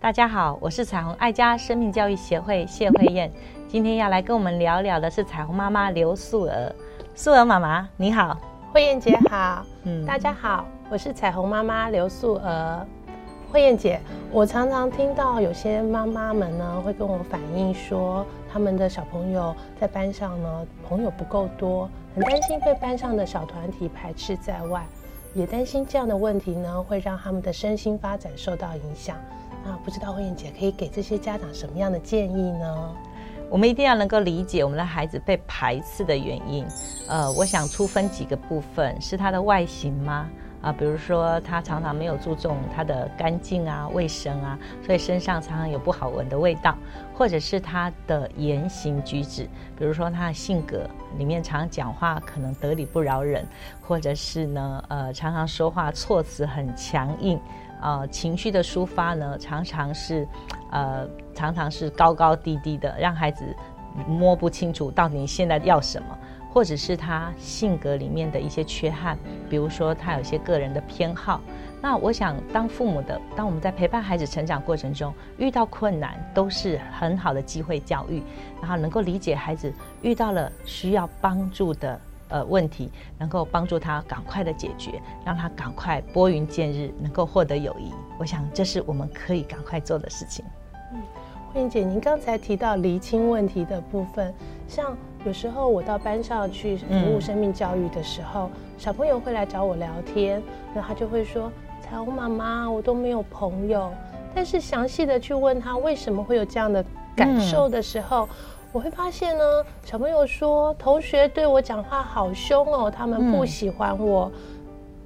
大家好，我是彩虹爱家生命教育协会谢慧燕，今天要来跟我们聊聊的是彩虹妈妈刘素娥。素娥妈妈，你好，慧燕姐好，嗯，大家好，我是彩虹妈妈刘素娥。慧燕姐，我常常听到有些妈妈们呢会跟我反映说，他们的小朋友在班上呢朋友不够多，很担心被班上的小团体排斥在外，也担心这样的问题呢会让他们的身心发展受到影响。那不知道慧燕姐可以给这些家长什么样的建议呢？我们一定要能够理解我们的孩子被排斥的原因。呃，我想粗分几个部分，是他的外形吗？啊，比如说他常常没有注重他的干净啊、卫生啊，所以身上常常有不好闻的味道，或者是他的言行举止，比如说他的性格里面常讲话可能得理不饶人，或者是呢，呃，常常说话措辞很强硬。呃，情绪的抒发呢，常常是，呃，常常是高高低低的，让孩子摸不清楚到底现在要什么，或者是他性格里面的一些缺憾，比如说他有些个人的偏好。那我想，当父母的，当我们在陪伴孩子成长过程中遇到困难，都是很好的机会教育，然后能够理解孩子遇到了需要帮助的。呃，问题能够帮助他赶快的解决，让他赶快拨云见日，能够获得友谊。我想这是我们可以赶快做的事情。嗯，慧英姐，您刚才提到厘清问题的部分，像有时候我到班上去服务生命教育的时候，小朋友会来找我聊天，那他就会说：“彩虹妈妈，我都没有朋友。”但是详细的去问他为什么会有这样的感受的时候。我会发现呢，小朋友说同学对我讲话好凶哦，他们不喜欢我。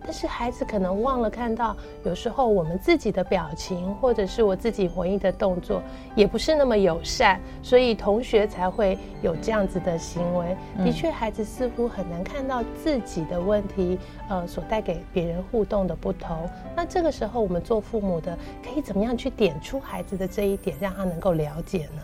但是孩子可能忘了看到，有时候我们自己的表情，或者是我自己回应的动作，也不是那么友善，所以同学才会有这样子的行为。的确，孩子似乎很难看到自己的问题，呃，所带给别人互动的不同。那这个时候，我们做父母的可以怎么样去点出孩子的这一点，让他能够了解呢？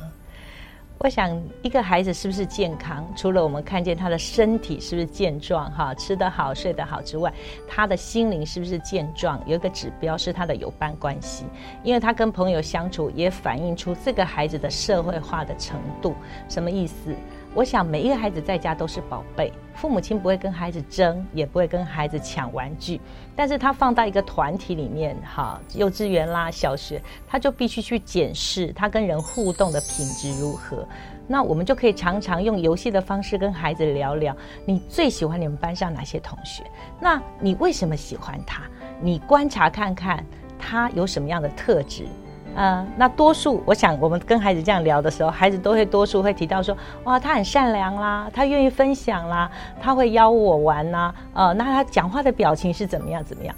我想，一个孩子是不是健康，除了我们看见他的身体是不是健壮，哈，吃得好、睡得好之外，他的心灵是不是健壮？有一个指标是他的有伴关系，因为他跟朋友相处，也反映出这个孩子的社会化的程度。什么意思？我想每一个孩子在家都是宝贝，父母亲不会跟孩子争，也不会跟孩子抢玩具。但是他放到一个团体里面，哈，幼稚园啦、小学，他就必须去检视他跟人互动的品质如何。那我们就可以常常用游戏的方式跟孩子聊聊：你最喜欢你们班上哪些同学？那你为什么喜欢他？你观察看看他有什么样的特质。呃，那多数我想，我们跟孩子这样聊的时候，孩子都会多数会提到说，哇，他很善良啦，他愿意分享啦，他会邀我玩呐，呃，那他讲话的表情是怎么样怎么样？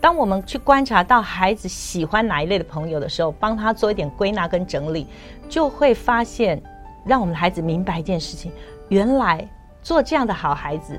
当我们去观察到孩子喜欢哪一类的朋友的时候，帮他做一点归纳跟整理，就会发现，让我们的孩子明白一件事情：原来做这样的好孩子，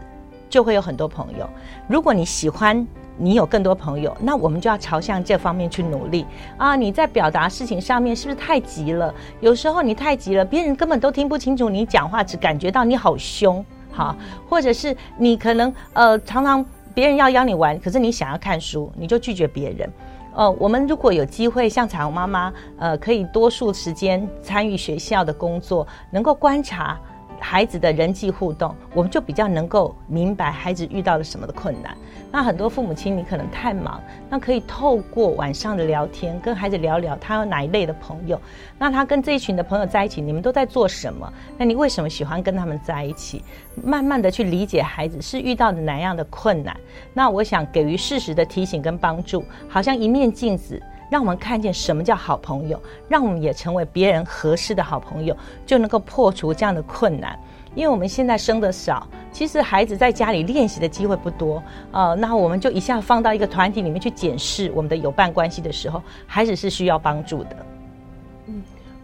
就会有很多朋友。如果你喜欢。你有更多朋友，那我们就要朝向这方面去努力啊！你在表达事情上面是不是太急了？有时候你太急了，别人根本都听不清楚你讲话，只感觉到你好凶，好，或者是你可能呃常常别人要邀你玩，可是你想要看书，你就拒绝别人。呃，我们如果有机会像彩虹妈妈，呃，可以多数时间参与学校的工作，能够观察。孩子的人际互动，我们就比较能够明白孩子遇到了什么的困难。那很多父母亲，你可能太忙，那可以透过晚上的聊天，跟孩子聊聊他有哪一类的朋友。那他跟这一群的朋友在一起，你们都在做什么？那你为什么喜欢跟他们在一起？慢慢的去理解孩子是遇到的哪样的困难。那我想给予适时的提醒跟帮助，好像一面镜子。让我们看见什么叫好朋友，让我们也成为别人合适的好朋友，就能够破除这样的困难。因为我们现在生的少，其实孩子在家里练习的机会不多，呃，那我们就一下放到一个团体里面去检视我们的友伴关系的时候，孩子是需要帮助的。嗯，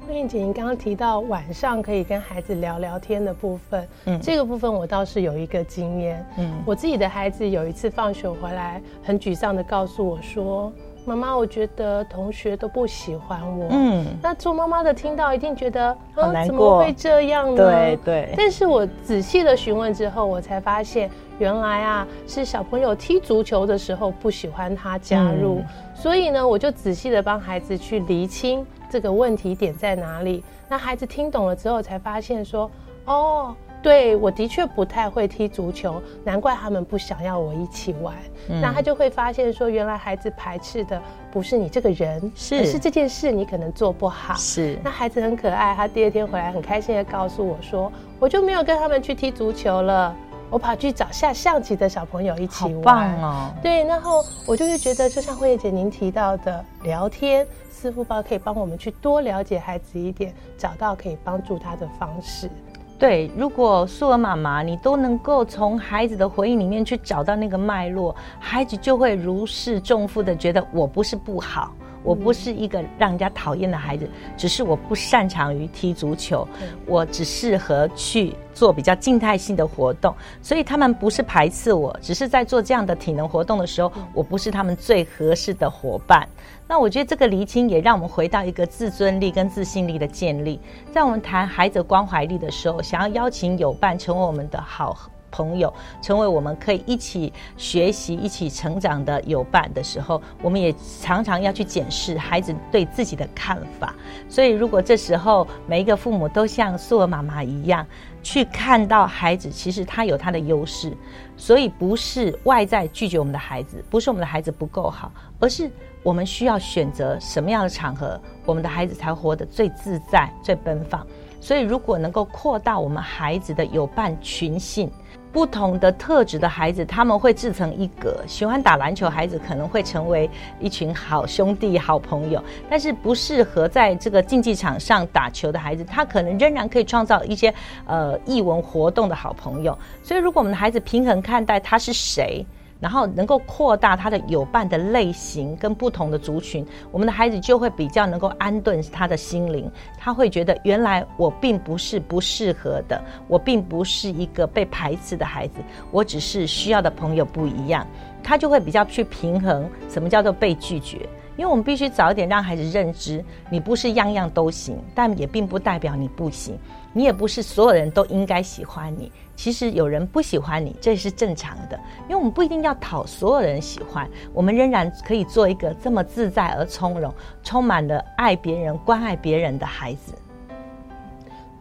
慧燕姐，您刚刚提到晚上可以跟孩子聊聊天的部分，嗯，这个部分我倒是有一个经验，嗯，我自己的孩子有一次放学回来，很沮丧的告诉我说。妈妈，我觉得同学都不喜欢我。嗯，那做妈妈的听到一定觉得好难过，怎么会这样呢？对对。但是我仔细的询问之后，我才发现，原来啊是小朋友踢足球的时候不喜欢他加入，所以呢，我就仔细的帮孩子去厘清这个问题点在哪里。那孩子听懂了之后，才发现说，哦。对，我的确不太会踢足球，难怪他们不想要我一起玩。那他就会发现说，原来孩子排斥的不是你这个人，是是这件事你可能做不好。是，那孩子很可爱，他第二天回来很开心的告诉我说，我就没有跟他们去踢足球了，我跑去找下象棋的小朋友一起玩。棒哦！对，然后我就会觉得，就像慧姐您提到的，聊天似乎包可以帮我们去多了解孩子一点，找到可以帮助他的方式。对，如果素儿妈妈你都能够从孩子的回忆里面去找到那个脉络，孩子就会如释重负的觉得我不是不好。我不是一个让人家讨厌的孩子，只是我不擅长于踢足球，我只适合去做比较静态性的活动，所以他们不是排斥我，只是在做这样的体能活动的时候，我不是他们最合适的伙伴。那我觉得这个厘清也让我们回到一个自尊力跟自信力的建立，在我们谈孩子关怀力的时候，想要邀请友伴成为我们的好。朋友成为我们可以一起学习、一起成长的友伴的时候，我们也常常要去检视孩子对自己的看法。所以，如果这时候每一个父母都像素儿妈妈一样，去看到孩子，其实他有他的优势，所以不是外在拒绝我们的孩子，不是我们的孩子不够好，而是我们需要选择什么样的场合，我们的孩子才活得最自在、最奔放。所以，如果能够扩大我们孩子的友伴群性。不同的特质的孩子，他们会自成一格。喜欢打篮球，孩子可能会成为一群好兄弟、好朋友；但是不适合在这个竞技场上打球的孩子，他可能仍然可以创造一些呃艺文活动的好朋友。所以，如果我们的孩子平衡看待他是谁。然后能够扩大他的友伴的类型跟不同的族群，我们的孩子就会比较能够安顿他的心灵。他会觉得原来我并不是不适合的，我并不是一个被排斥的孩子，我只是需要的朋友不一样。他就会比较去平衡什么叫做被拒绝。因为我们必须早一点让孩子认知，你不是样样都行，但也并不代表你不行。你也不是所有人都应该喜欢你。其实有人不喜欢你，这是正常的。因为我们不一定要讨所有人喜欢，我们仍然可以做一个这么自在而从容、充满了爱别人、关爱别人的孩子。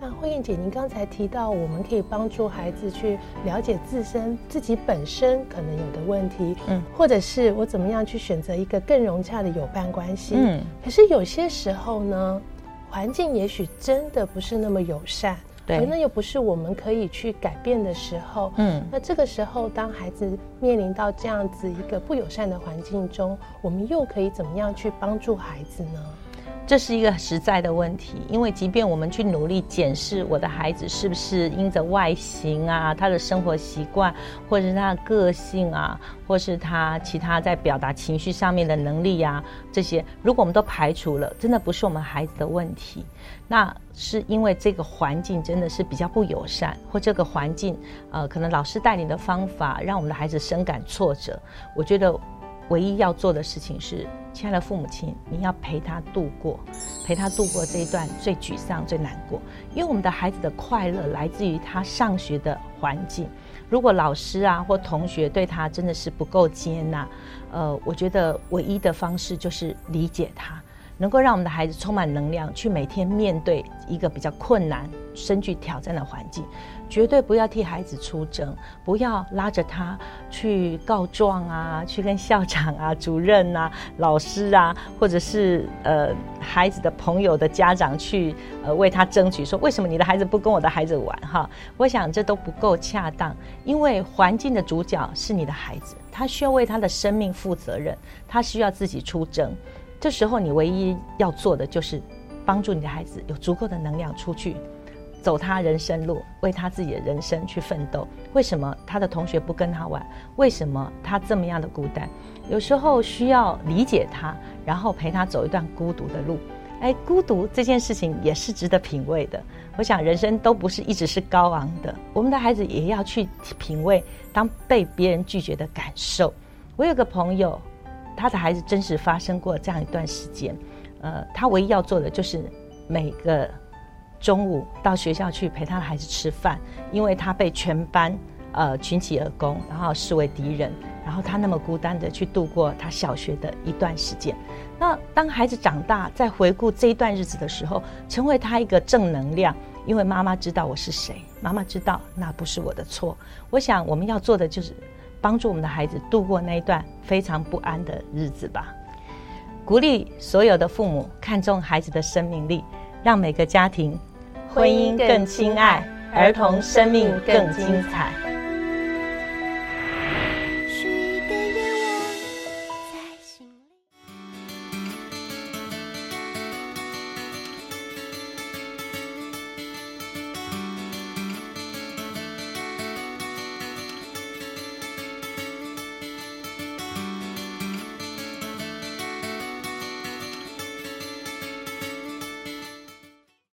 那慧燕姐，您刚才提到，我们可以帮助孩子去了解自身自己本身可能有的问题，嗯，或者是我怎么样去选择一个更融洽的友伴关系，嗯。可是有些时候呢，环境也许真的不是那么友善，对，那又不是我们可以去改变的时候，嗯。那这个时候，当孩子面临到这样子一个不友善的环境中，我们又可以怎么样去帮助孩子呢？这是一个实在的问题，因为即便我们去努力检视我的孩子是不是因着外形啊、他的生活习惯，或者是他的个性啊，或是他其他在表达情绪上面的能力呀，这些如果我们都排除了，真的不是我们孩子的问题，那是因为这个环境真的是比较不友善，或这个环境呃，可能老师带领的方法让我们的孩子深感挫折。我觉得唯一要做的事情是。亲爱的父母亲，你要陪他度过，陪他度过这一段最沮丧、最难过。因为我们的孩子的快乐来自于他上学的环境。如果老师啊或同学对他真的是不够接纳，呃，我觉得唯一的方式就是理解他，能够让我们的孩子充满能量，去每天面对一个比较困难、深具挑战的环境。绝对不要替孩子出征，不要拉着他去告状啊，去跟校长啊、主任啊、老师啊，或者是呃孩子的朋友的家长去呃为他争取，说为什么你的孩子不跟我的孩子玩？哈，我想这都不够恰当，因为环境的主角是你的孩子，他需要为他的生命负责任，他需要自己出征。这时候你唯一要做的就是帮助你的孩子有足够的能量出去。走他人生路，为他自己的人生去奋斗。为什么他的同学不跟他玩？为什么他这么样的孤单？有时候需要理解他，然后陪他走一段孤独的路。哎，孤独这件事情也是值得品味的。我想人生都不是一直是高昂的，我们的孩子也要去品味当被别人拒绝的感受。我有个朋友，他的孩子真实发生过这样一段时间，呃，他唯一要做的就是每个中午到学校去陪他的孩子吃饭，因为他被全班呃群起而攻，然后视为敌人，然后他那么孤单的去度过他小学的一段时间。那当孩子长大，在回顾这一段日子的时候，成为他一个正能量，因为妈妈知道我是谁，妈妈知道那不是我的错。我想我们要做的就是帮助我们的孩子度过那一段非常不安的日子吧。鼓励所有的父母看重孩子的生命力，让每个家庭婚姻更亲爱，儿童生命更精彩。